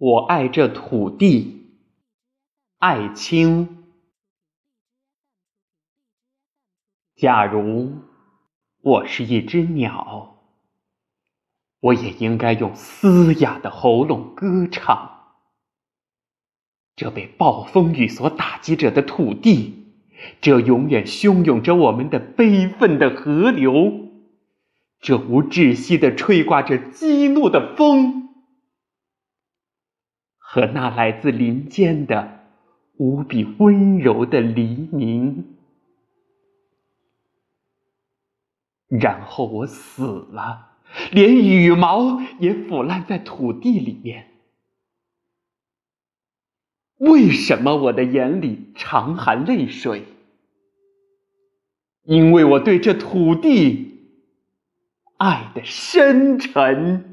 我爱这土地，爱卿。假如我是一只鸟，我也应该用嘶哑的喉咙歌唱。这被暴风雨所打击着的土地，这永远汹涌着我们的悲愤的河流，这无窒息的吹刮着激怒的风。和那来自林间的无比温柔的黎明，然后我死了，连羽毛也腐烂在土地里面。为什么我的眼里常含泪水？因为我对这土地爱的深沉。